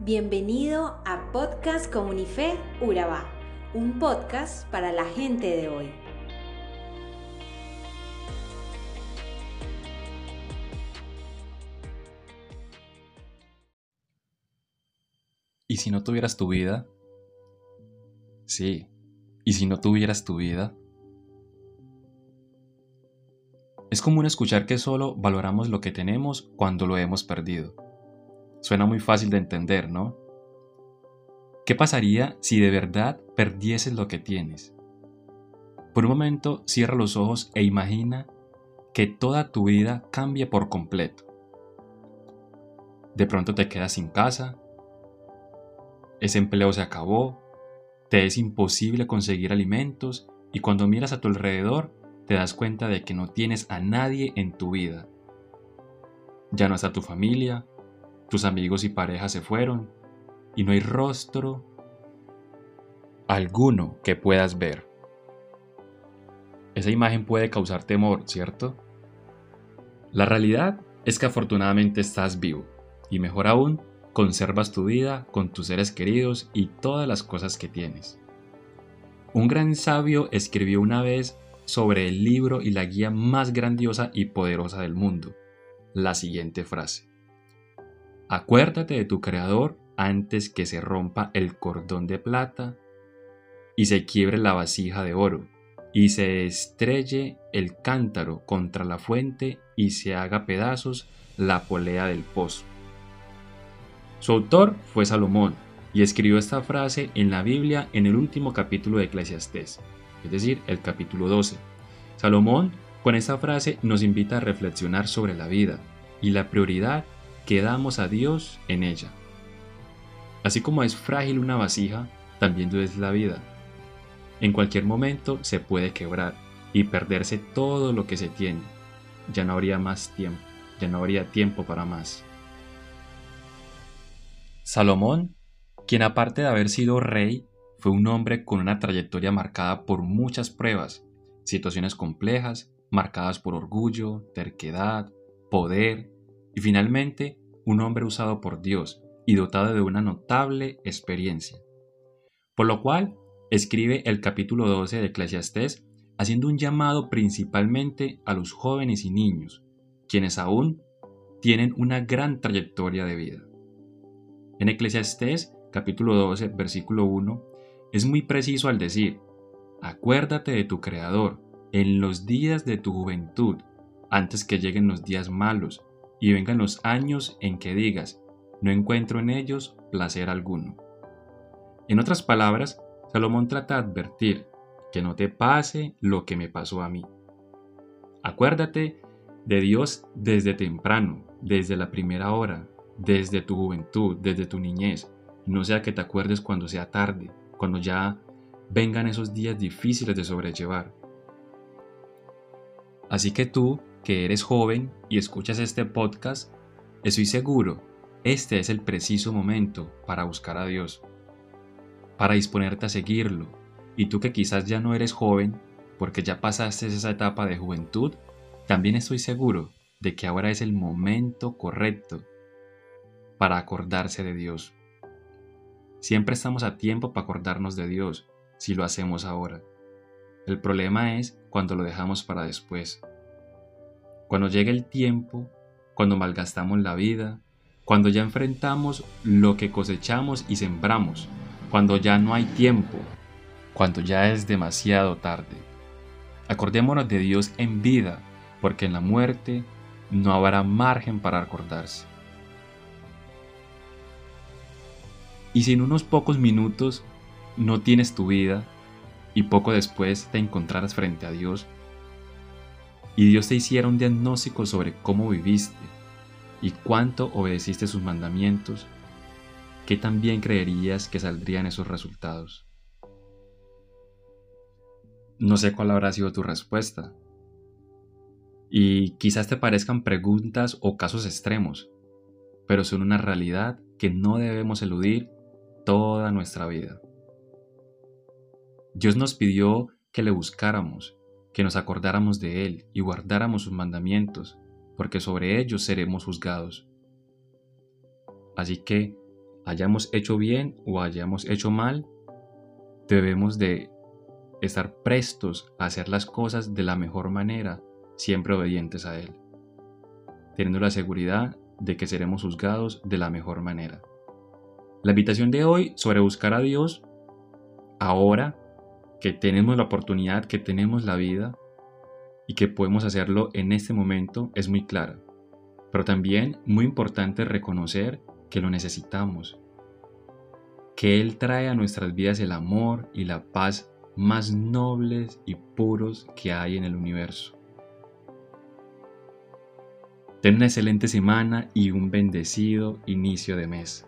Bienvenido a Podcast Comunife Urabá, un podcast para la gente de hoy. ¿Y si no tuvieras tu vida? Sí, ¿y si no tuvieras tu vida? Es común escuchar que solo valoramos lo que tenemos cuando lo hemos perdido. Suena muy fácil de entender, ¿no? ¿Qué pasaría si de verdad perdieses lo que tienes? Por un momento cierra los ojos e imagina que toda tu vida cambia por completo. De pronto te quedas sin casa, ese empleo se acabó, te es imposible conseguir alimentos y cuando miras a tu alrededor te das cuenta de que no tienes a nadie en tu vida. Ya no está tu familia, tus amigos y parejas se fueron y no hay rostro alguno que puedas ver. Esa imagen puede causar temor, ¿cierto? La realidad es que afortunadamente estás vivo y mejor aún, conservas tu vida con tus seres queridos y todas las cosas que tienes. Un gran sabio escribió una vez sobre el libro y la guía más grandiosa y poderosa del mundo. La siguiente frase. Acuérdate de tu Creador antes que se rompa el cordón de plata y se quiebre la vasija de oro y se estrelle el cántaro contra la fuente y se haga pedazos la polea del pozo. Su autor fue Salomón y escribió esta frase en la Biblia en el último capítulo de Eclesiastés es decir, el capítulo 12. Salomón con esta frase nos invita a reflexionar sobre la vida y la prioridad que damos a Dios en ella. Así como es frágil una vasija, también lo es la vida. En cualquier momento se puede quebrar y perderse todo lo que se tiene. Ya no habría más tiempo, ya no habría tiempo para más. Salomón, quien aparte de haber sido rey, fue un hombre con una trayectoria marcada por muchas pruebas, situaciones complejas, marcadas por orgullo, terquedad, poder y finalmente un hombre usado por Dios y dotado de una notable experiencia. Por lo cual, escribe el capítulo 12 de Eclesiastés haciendo un llamado principalmente a los jóvenes y niños, quienes aún tienen una gran trayectoria de vida. En Eclesiastés capítulo 12, versículo 1, es muy preciso al decir, acuérdate de tu Creador en los días de tu juventud, antes que lleguen los días malos y vengan los años en que digas, no encuentro en ellos placer alguno. En otras palabras, Salomón trata de advertir que no te pase lo que me pasó a mí. Acuérdate de Dios desde temprano, desde la primera hora, desde tu juventud, desde tu niñez, no sea que te acuerdes cuando sea tarde, cuando ya vengan esos días difíciles de sobrellevar. Así que tú, que eres joven y escuchas este podcast, estoy seguro, este es el preciso momento para buscar a Dios, para disponerte a seguirlo. Y tú que quizás ya no eres joven, porque ya pasaste esa etapa de juventud, también estoy seguro de que ahora es el momento correcto para acordarse de Dios. Siempre estamos a tiempo para acordarnos de Dios, si lo hacemos ahora. El problema es cuando lo dejamos para después. Cuando llega el tiempo, cuando malgastamos la vida, cuando ya enfrentamos lo que cosechamos y sembramos, cuando ya no hay tiempo, cuando ya es demasiado tarde. Acordémonos de Dios en vida, porque en la muerte no habrá margen para acordarse. Y si en unos pocos minutos no tienes tu vida y poco después te encontraras frente a Dios y Dios te hiciera un diagnóstico sobre cómo viviste y cuánto obedeciste sus mandamientos, ¿qué también creerías que saldrían esos resultados? No sé cuál habrá sido tu respuesta. Y quizás te parezcan preguntas o casos extremos, pero son una realidad que no debemos eludir toda nuestra vida. Dios nos pidió que le buscáramos, que nos acordáramos de Él y guardáramos sus mandamientos, porque sobre ellos seremos juzgados. Así que hayamos hecho bien o hayamos hecho mal, debemos de estar prestos a hacer las cosas de la mejor manera, siempre obedientes a Él, teniendo la seguridad de que seremos juzgados de la mejor manera. La invitación de hoy sobre buscar a Dios, ahora que tenemos la oportunidad, que tenemos la vida y que podemos hacerlo en este momento, es muy clara. Pero también muy importante reconocer que lo necesitamos, que Él trae a nuestras vidas el amor y la paz más nobles y puros que hay en el universo. Ten una excelente semana y un bendecido inicio de mes.